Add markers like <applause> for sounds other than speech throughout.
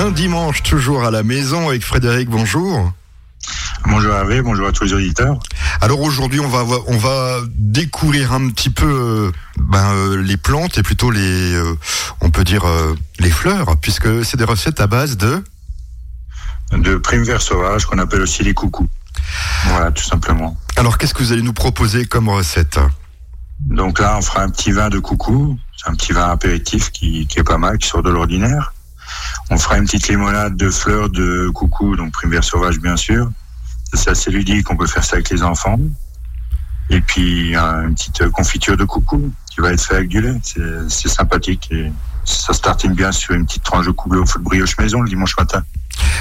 Un dimanche toujours à la maison avec Frédéric, bonjour. Bonjour Hervé, bonjour à tous les auditeurs. Alors aujourd'hui, on va on va découvrir un petit peu euh, ben, euh, les plantes et plutôt les euh, on peut dire les fleurs puisque c'est des recettes à base de? De primes vert sauvage qu'on appelle aussi les coucous. Voilà, tout simplement. Alors qu'est-ce que vous allez nous proposer comme recette? Donc là, on fera un petit vin de coucou. C'est un petit vin apéritif qui, qui est pas mal, qui sort de l'ordinaire. On fera une petite limonade de fleurs de coucou, donc prime vert sauvage bien sûr. C'est assez ludique, on peut faire ça avec les enfants. Et puis une petite confiture de coucou qui va être faite avec du lait. C'est sympathique et ça se tartine bien sur une petite tranche de coucou au feu de brioche maison le dimanche matin.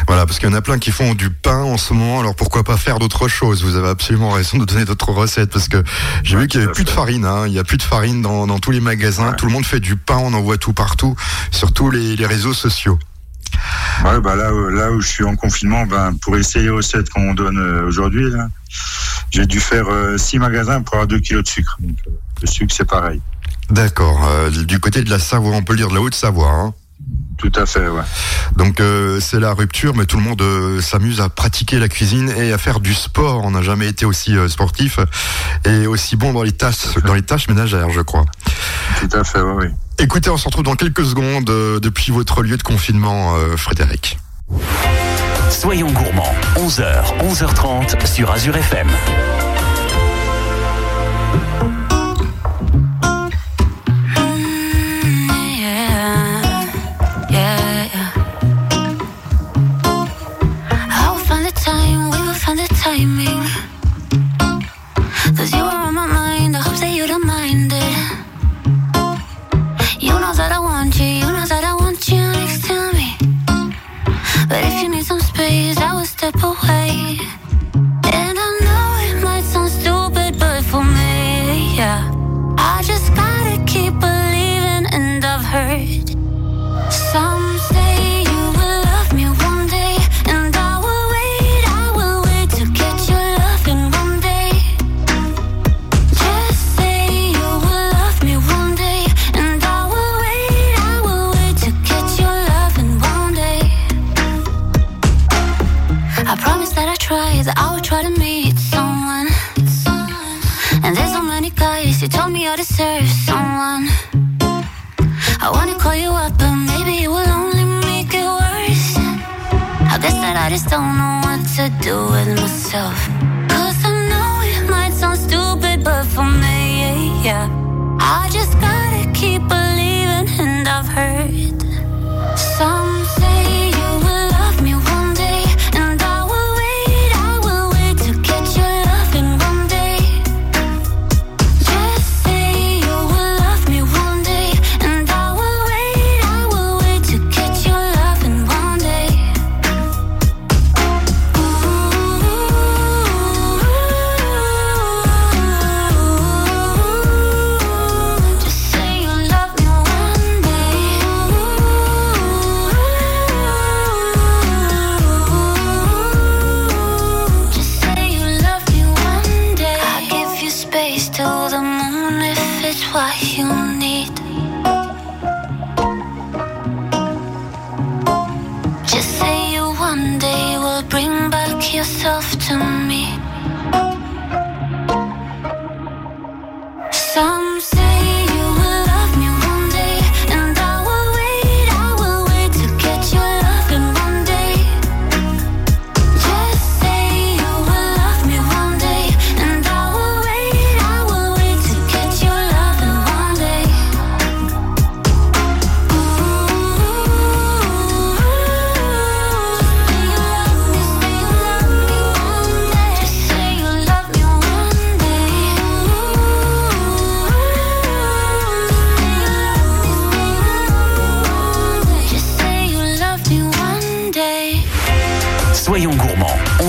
Voilà, parce qu'il y en a plein qui font du pain en ce moment, alors pourquoi pas faire d'autres choses? Vous avez absolument raison de donner d'autres recettes, parce que j'ai vu qu'il n'y avait plus de farine, hein. il n'y a plus de farine dans, tous les magasins, tout le monde fait du pain, on en voit tout partout, sur tous les, réseaux sociaux. Ouais, bah là, là où je suis en confinement, ben, pour essayer les recettes qu'on donne euh, aujourd'hui, j'ai dû faire 6 euh, magasins pour avoir 2 kilos de sucre. Donc, euh, le sucre, c'est pareil. D'accord. du côté de la Savoie, on peut le dire de la Haute-Savoie. Hein tout à fait, ouais. Donc euh, c'est la rupture, mais tout le monde euh, s'amuse à pratiquer la cuisine et à faire du sport. On n'a jamais été aussi euh, sportif et aussi bon dans les tâches, dans les tâches ménagères, je crois. Tout à fait, oui. Écoutez, on se retrouve dans quelques secondes depuis votre lieu de confinement, Frédéric. Soyons gourmands, 11h, 11h30 sur Azure FM. I just don't know what to do with myself. if it's what you need. Just say you one day will bring back yourself to me.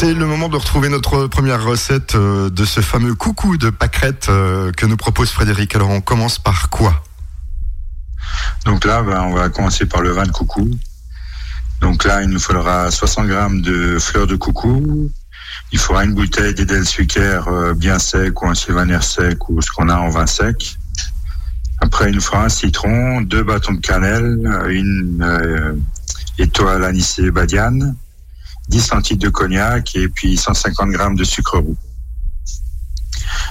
C'est le moment de retrouver notre première recette euh, de ce fameux coucou de pâquerette euh, que nous propose Frédéric. Alors on commence par quoi? Donc là, ben, on va commencer par le vin de coucou. Donc là, il nous faudra 60 grammes de fleurs de coucou. Il faudra une bouteille d'Edel euh, bien sec ou un sylvaner sec ou ce qu'on a en vin sec. Après, il nous fera un citron, deux bâtons de cannelle, une étoile anisée badiane, 10 centilitres de cognac et puis 150 grammes de sucre roux.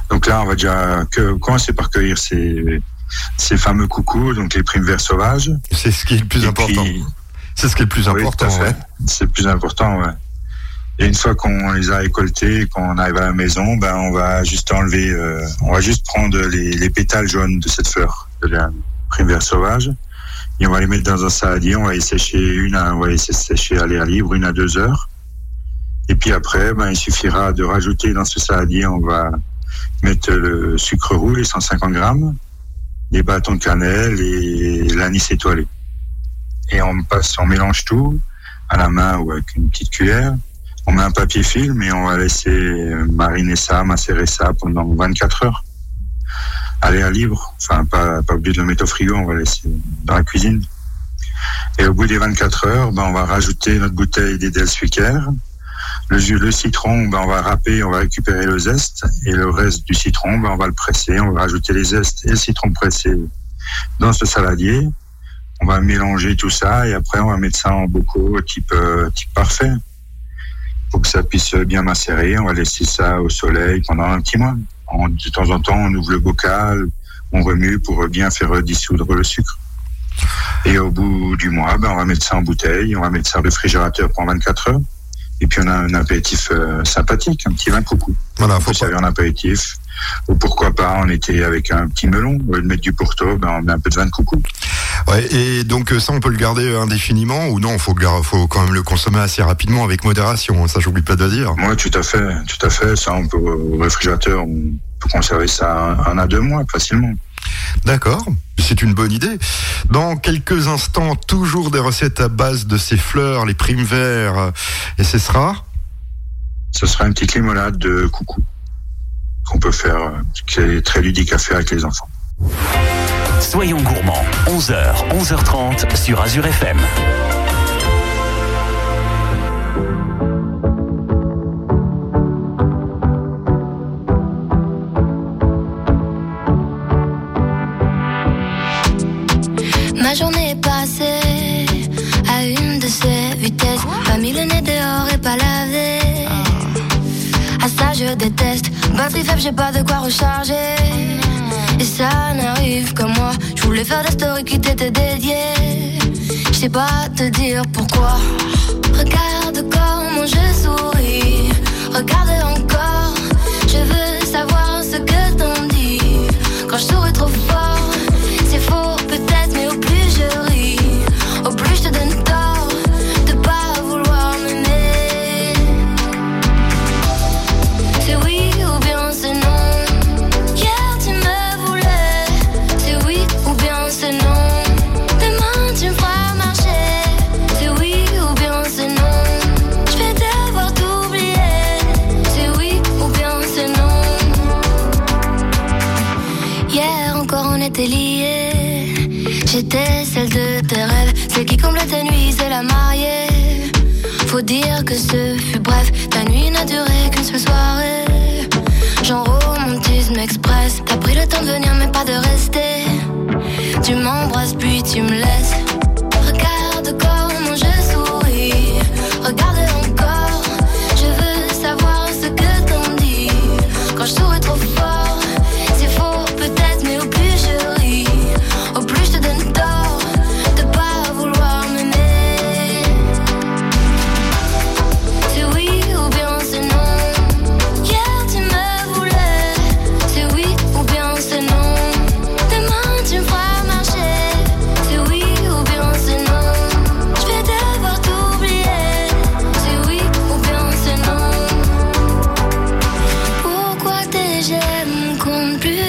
Donc là, on va déjà que, commencer par cueillir ces, ces fameux coucous, donc les primes verts sauvages? C'est ce qui est le plus important. C'est ce qui est le plus important. C'est le plus important, ouais. Et une fois qu'on les a récoltés, qu'on arrive à la maison, ben on va juste enlever, euh, on va juste prendre les, les, pétales jaunes de cette fleur, de la prime vert sauvage, et on va les mettre dans un saladier. On va les sécher une, à, on va les sécher à l'air libre une à deux heures. Et puis après, ben il suffira de rajouter dans ce saladier, on va mettre le sucre roux, les 150 grammes, les bâtons de cannelle et l'anis étoilé. Et on passe, on mélange tout à la main ou avec une petite cuillère on met un papier film et on va laisser mariner ça, macérer ça pendant 24 heures. À l'air libre, enfin pas, pas oublier de le mettre au frigo, on va laisser dans la cuisine. Et au bout des 24 heures, ben, on va rajouter notre bouteille d'Edel Le jus, le citron, ben, on va râper, on va récupérer le zeste. Et le reste du citron, ben, on va le presser. On va rajouter les zestes et le citron pressé dans ce saladier. On va mélanger tout ça et après on va mettre ça en bocaux type, euh, type parfait pour que ça puisse bien macérer. On va laisser ça au soleil pendant un petit mois. De temps en temps, on ouvre le bocal, on remue pour bien faire dissoudre le sucre. Et au bout du mois, ben, on va mettre ça en bouteille, on va mettre ça au réfrigérateur pendant 24 heures. Et puis on a un apéritif euh, sympathique, un petit vin de coucou. Voilà, faut servir un apéritif. Ou pourquoi pas en été avec un petit melon, au lieu de mettre du pourto, ben, on met un peu de vin de coucou. Ouais, et donc ça, on peut le garder indéfiniment ou non Faut faut quand même le consommer assez rapidement avec modération. Hein, ça, j'oublie pas de dire. Oui, tout à fait, tout à fait. Ça, on peut au réfrigérateur, on peut conserver ça un à deux mois facilement. D'accord, c'est une bonne idée. Dans quelques instants, toujours des recettes à base de ces fleurs, les primes verts, et ce sera Ce sera une petite limonade de coucou qu'on peut faire, qui est très ludique à faire avec les enfants. Soyons gourmands, 11h, 11h30 sur Azure FM. Ma journée est passée à une de ces vitesses. Pas mis le nez dehors et pas lavé. À ça je déteste. Batterie faible, j'ai pas de quoi recharger. Et ça n'arrive que moi. Je voulais faire des stories qui t'étaient dédiées. Je sais pas te dire pourquoi. Regarde comment je souris. Regarde encore. Je veux savoir ce que t'en dis. Quand je souris trop fort, J'étais celle de tes rêves, celle qui comble tes nuits, c'est la mariée. Faut dire que ce fut bref, ta nuit n'a duré qu'une seule soirée. Genre romantisme express, t'as pris le temps de venir mais pas de rester. Tu m'embrasses puis tu me laisses. Regarde comment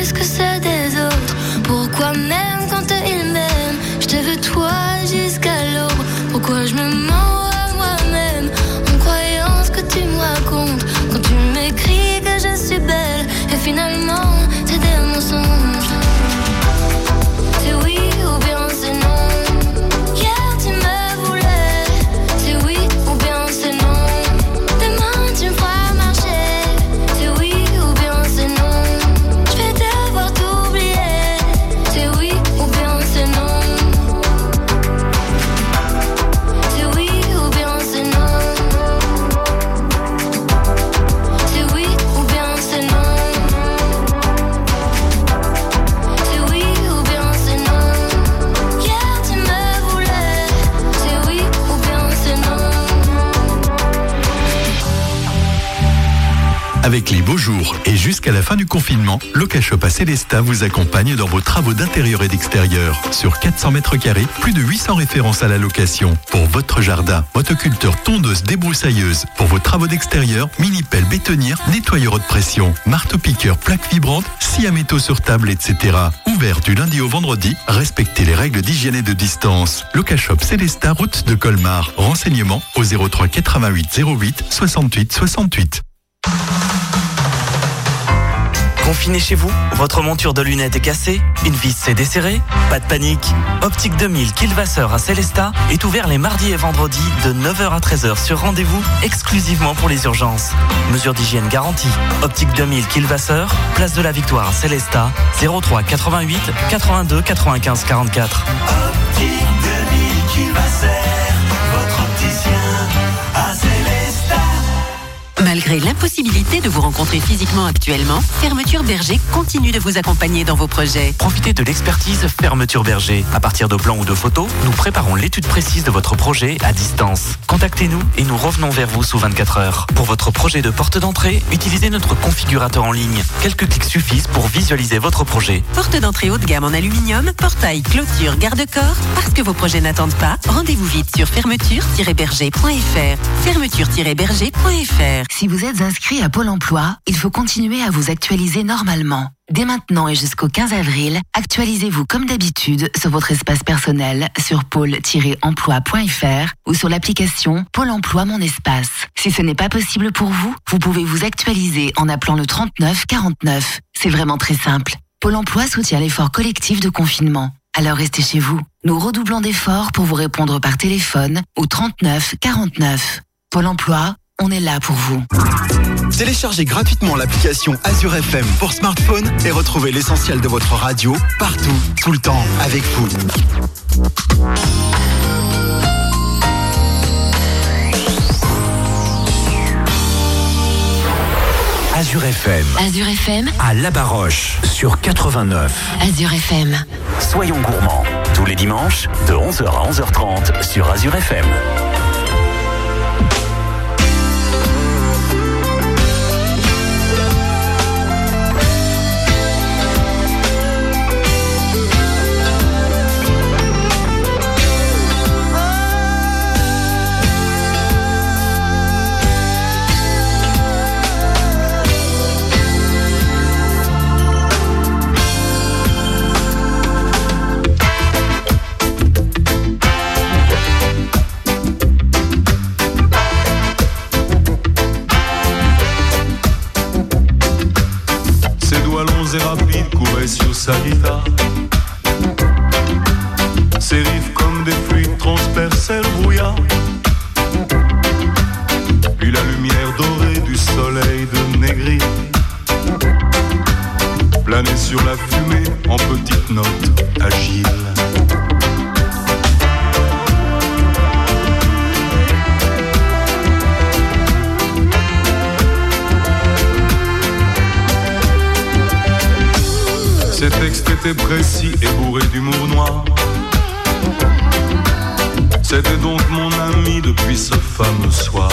Qu'est-ce que c'est jusqu'à la fin du confinement, Locashop à Célestat vous accompagne dans vos travaux d'intérieur et d'extérieur. Sur 400 mètres carrés, plus de 800 références à la location. Pour votre jardin, motoculteur, tondeuse, débroussailleuse. Pour vos travaux d'extérieur, mini-pelle bétonnière, nettoyeur de pression, marteau-piqueur, plaque vibrante, scie à métaux sur table, etc. Ouvert du lundi au vendredi, respectez les règles d'hygiène et de distance. Locashop Célestat, route de Colmar. Renseignements au 03 88 08 68 68. Confiné chez vous Votre monture de lunettes est cassée Une vis s'est desserrée Pas de panique Optique 2000 Kilvasseur à Célestat est ouvert les mardis et vendredis de 9h à 13h sur rendez-vous exclusivement pour les urgences. Mesure d'hygiène garantie. Optique 2000 Kilvasseur, place de la Victoire à Célestat, 03 88 82 95 44. Malgré l'impossibilité de vous rencontrer physiquement actuellement, Fermeture Berger continue de vous accompagner dans vos projets. Profitez de l'expertise Fermeture Berger. À partir de plans ou de photos, nous préparons l'étude précise de votre projet à distance. Contactez-nous et nous revenons vers vous sous 24 heures. Pour votre projet de porte d'entrée, utilisez notre configurateur en ligne. Quelques clics suffisent pour visualiser votre projet. Porte d'entrée haut de gamme en aluminium, portail, clôture, garde-corps. Parce que vos projets n'attendent pas, rendez-vous vite sur fermeture-berger.fr. Fermeture-berger.fr. Si vous êtes inscrit à Pôle emploi, il faut continuer à vous actualiser normalement. Dès maintenant et jusqu'au 15 avril, actualisez-vous comme d'habitude sur votre espace personnel sur pôle-emploi.fr ou sur l'application Pôle emploi Mon Espace. Si ce n'est pas possible pour vous, vous pouvez vous actualiser en appelant le 39 49. C'est vraiment très simple. Pôle emploi soutient l'effort collectif de confinement. Alors restez chez vous. Nous redoublons d'efforts pour vous répondre par téléphone au 39 49. Pôle emploi, on est là pour vous. Téléchargez gratuitement l'application Azure FM pour smartphone et retrouvez l'essentiel de votre radio partout, tout le temps, avec vous. Azure FM. Azure FM. À La Baroche sur 89. Azure FM. Soyons gourmands. Tous les dimanches, de 11h à 11h30 sur Azure FM. Précis et bourrés d'humour noir. C'était donc mon ami depuis ce fameux soir.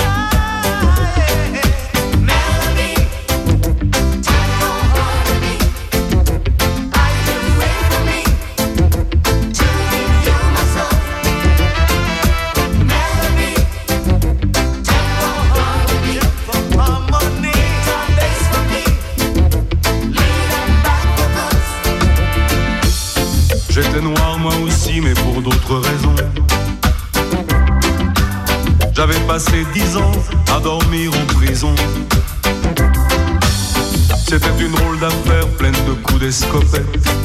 À dormir en prison. C'était une drôle d'affaire pleine de coups d'escopette.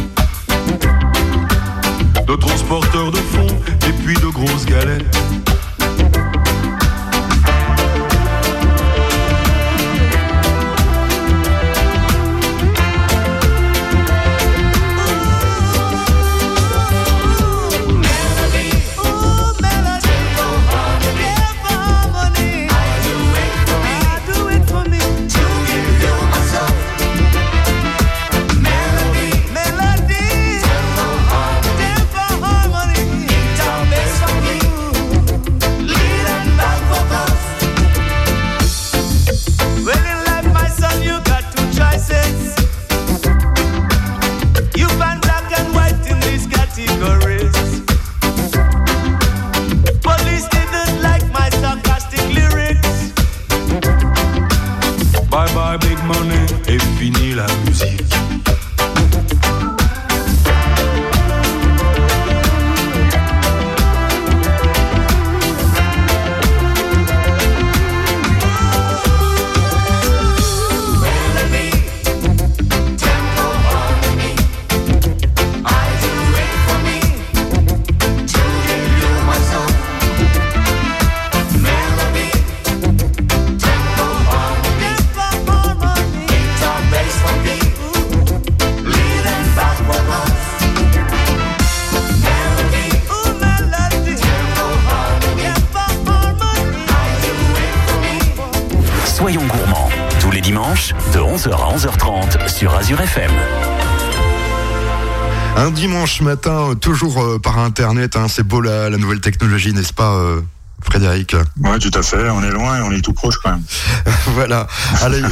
Dimanche matin, euh, toujours euh, par Internet, hein, c'est beau la, la nouvelle technologie, n'est-ce pas euh, Frédéric? Ouais, tout à fait. On est loin et on est tout proche quand même. <laughs> Voilà. Allez,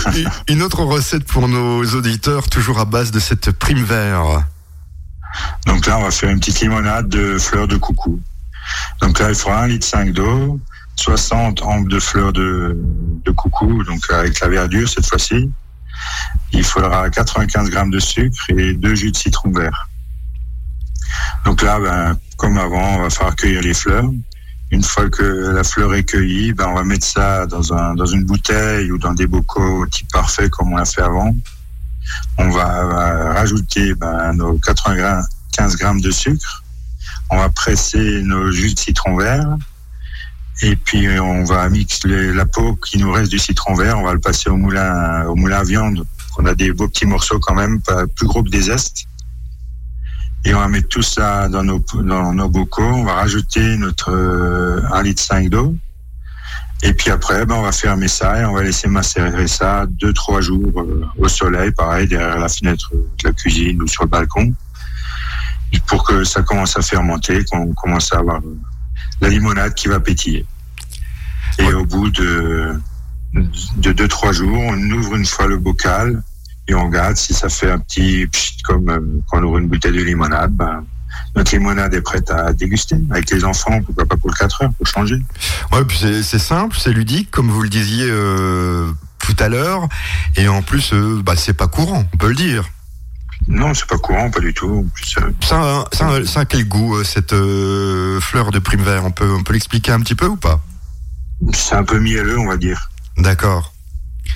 une- autre recette pour nos auditeurs, toujours à base de cette prime vert. Donc là, on va faire une petite limonade de fleurs de coucou. Donc là, il faudra un litre 5 d'eau, 60 ampes de fleurs de, de coucou, donc avec la verdure cette fois-ci. Il faudra 95 grammes de sucre et deux jus de citron vert. Donc là, ben, comme avant, on va faire cueillir les fleurs. Une fois que la fleur est cueillie, ben, on va mettre ça dans, un, dans une bouteille ou dans des bocaux type parfait comme on l'a fait avant. On va, va rajouter ben, nos 95 grammes de sucre. On va presser nos jus de citron vert. Et puis on va mixer la peau qui nous reste du citron vert. On va le passer au moulin, au moulin à viande. On a des beaux petits morceaux quand même, pas plus gros que des zestes. Et on va mettre tout ça dans nos, dans nos bocaux. On va rajouter notre euh, 1 litre 5 d'eau. Et puis après, ben, on va fermer ça et on va laisser macérer ça deux, trois jours euh, au soleil, pareil, derrière la fenêtre de la cuisine ou sur le balcon, pour que ça commence à fermenter, qu'on commence à avoir euh, la limonade qui va pétiller. Et au bout de, de deux, trois jours, on ouvre une fois le bocal et on regarde si ça fait un petit pchit comme euh, quand on ouvre une bouteille de limonade. Ben, notre limonade est prête à déguster avec les enfants, pourquoi pas pour le 4 heures, pour changer. Ouais, puis c'est simple, c'est ludique, comme vous le disiez euh, tout à l'heure. Et en plus, euh, bah, c'est pas courant, on peut le dire. Non, c'est pas courant, pas du tout. Euh, Ça, a- ça, a- ça a quel goût, cette euh, fleur de prime vert? On peut, on peut l'expliquer un petit peu ou pas? C'est un peu mielleux, on va dire. D'accord.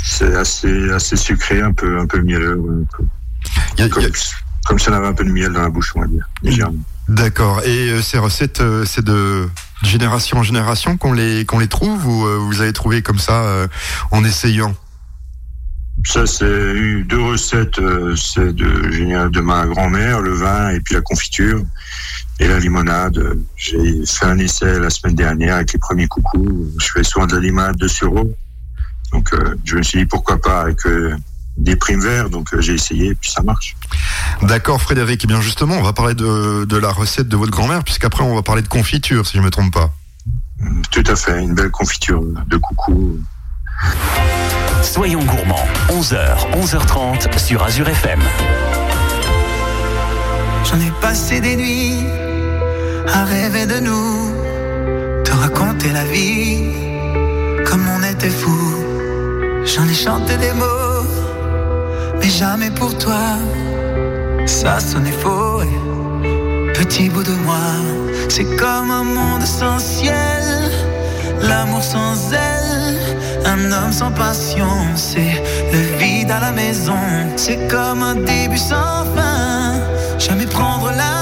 C'est assez, assez sucré, un peu, un peu mielleux. ouais, comme, a- comme si on avait un peu de miel dans la bouche, on va dire. légèrement. D'accord. Et euh, ces recettes, euh, c'est de génération en génération qu'on les, qu'on les trouve ou euh, vous avez trouvé comme ça euh, en essayant? Ça, c'est eu deux recettes. C'est de, de ma grand-mère, le vin et puis la confiture. Et la limonade, j'ai fait un essai la semaine dernière avec les premiers coucous. Je fais souvent de la limonade de sureau. Donc, euh, je me suis dit pourquoi pas avec euh, des primes verts. Donc, euh, j'ai essayé et puis ça marche. D'accord, Frédéric. Eh bien, justement, on va parler de, de la recette de votre grand-mère, puisqu'après, on va parler de confiture, si je me trompe pas. Tout à fait, une belle confiture de coucou. Soyons gourmands. 11h, 11h30 sur Azure FM. J'en ai passé des nuits à rêver de nous, te raconter la vie comme on était fou. J'en ai chanté des mots, mais jamais pour toi. Ça sonnait faux, et petit bout de moi. C'est comme un monde sans ciel, l'amour sans elle, un homme sans passion. C'est le vide à la maison. C'est comme un début sans fin. Jamais prendre la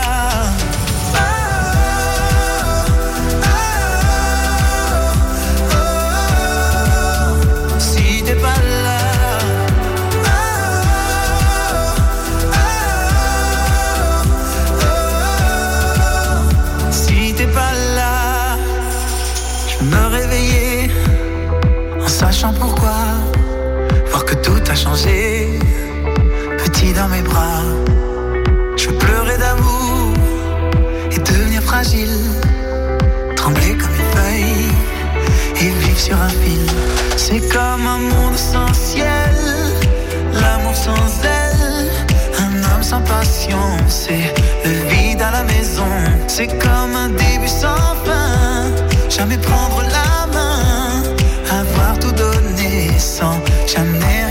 Petit dans mes bras, je pleurais d'amour et devenir fragile, trembler comme une feuille et vivre sur un fil. C'est comme un monde sans ciel, l'amour sans elle, un homme sans passion, c'est le vide à la maison. C'est comme un début sans fin, jamais prendre la main, avoir tout donné sans jamais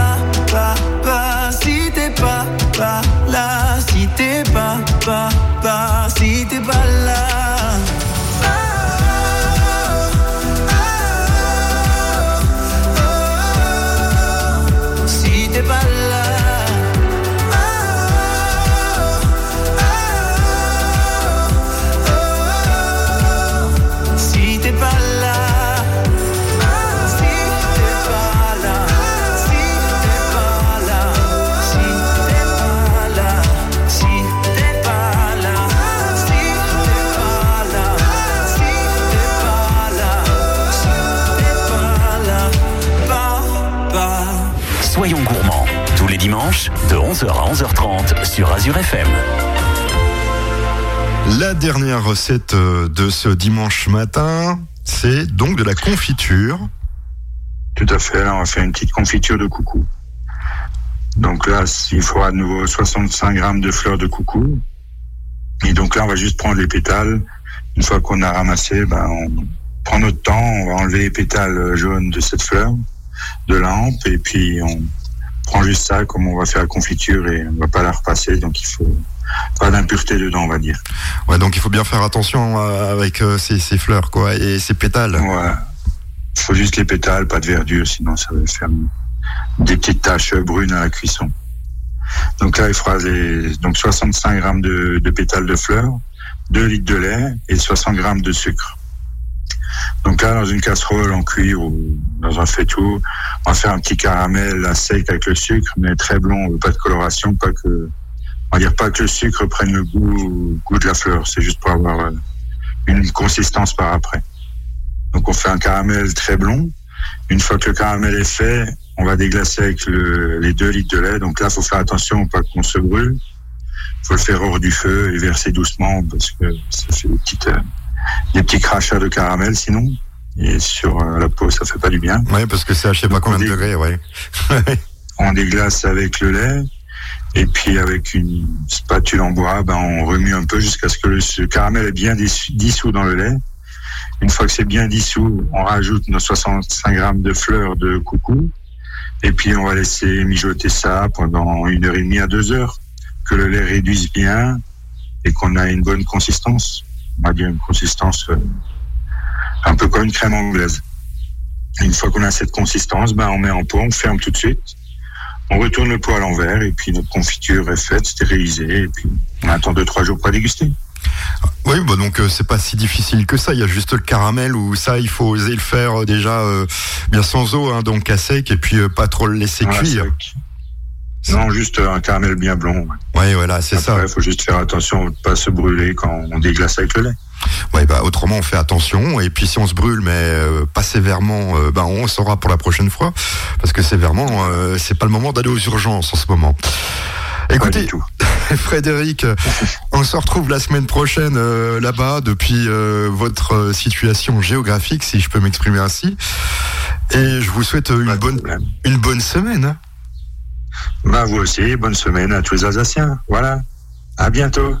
11h à 11h30 sur Azure FM. La dernière recette euh, de ce dimanche matin, c'est donc de la confiture. Tout à fait. Là, on va faire une petite confiture de coucou. Donc là, il faudra à nouveau 65 grammes de fleurs de coucou. Et donc là, on va juste prendre les pétales. Une fois qu'on a ramassé, ben, on prend notre temps, on va enlever les pétales jaunes de cette fleur, de la hampe, et puis on prend juste ça, comme on va faire la confiture, et on va pas la repasser. Donc il faut pas d'impureté dedans, on va dire. Ouais, donc il faut bien faire attention euh, avec euh, ces, ces fleurs, quoi, et ces pétales. Ouais. Il faut juste les pétales, pas de verdure, sinon ça va faire des petites taches brunes à la cuisson. Donc là, il fera les, donc 65 grammes de, de pétales de fleurs, 2 litres de lait et 60 grammes de sucre. Donc là, dans une casserole en cuir ou dans un faitout, on va faire un petit caramel à sec avec le sucre, mais très blond, pas de coloration, pas que, on va dire pas que le sucre prenne le goût, goût de la fleur. C'est juste pour avoir euh, une consistance par après. Donc on fait un caramel très blond. Une fois que le caramel est fait, on va déglacer avec le- les 2 litres de lait. Donc là, faut faire attention pas qu'on se brûle. faut le faire hors du feu et verser doucement parce que ça fait des, petites, euh, des petits crachats de caramel sinon. Et sur euh, la peau, ça fait pas du bien. Ouais, parce que c'est à je sais pas combien de degrés, ouais. <laughs> On déglace avec le lait. Et puis avec une spatule en bois, ben, on remue un peu jusqu'à ce que le, ce caramel est bien dis- dissous dans le lait. Une fois que c'est bien dissous, on rajoute nos 65 grammes de fleurs de coucou. Et puis on va laisser mijoter ça pendant une heure et demie à deux heures. Que le lait réduise bien et qu'on a une bonne consistance. On va dire une consistance euh, un peu comme une crème anglaise. Une fois qu'on a cette consistance, ben on met en pot, on ferme tout de suite. On retourne le pot à l'envers et puis notre confiture est faite, stérilisée et puis on attend deux trois jours pour la déguster. Oui, bah donc euh, c'est pas si difficile que ça. Il y a juste le caramel où ça, il faut oser le faire euh, déjà euh, bien sans eau, hein, donc à sec, et puis pas trop le laisser cuire. Non, juste un caramel bien blond. ouais. Oui, voilà, c'est ça. Il faut juste faire attention de ne pas se brûler quand on déglace avec le lait. Ouais, bah autrement on fait attention. Et puis si on se brûle, mais euh, pas sévèrement, euh, bah on saura pour la prochaine fois, parce que sévèrement, euh, c'est pas le moment d'aller aux urgences en ce moment. Écoutez, <laughs> Frédéric, <laughs> on se retrouve la semaine prochaine euh, là-bas depuis euh, votre situation géographique, si je peux m'exprimer ainsi. Et je vous souhaite une bonne, une bonne semaine. Bah, vous aussi, bonne semaine à tous les Alsaciens. Voilà. À bientôt.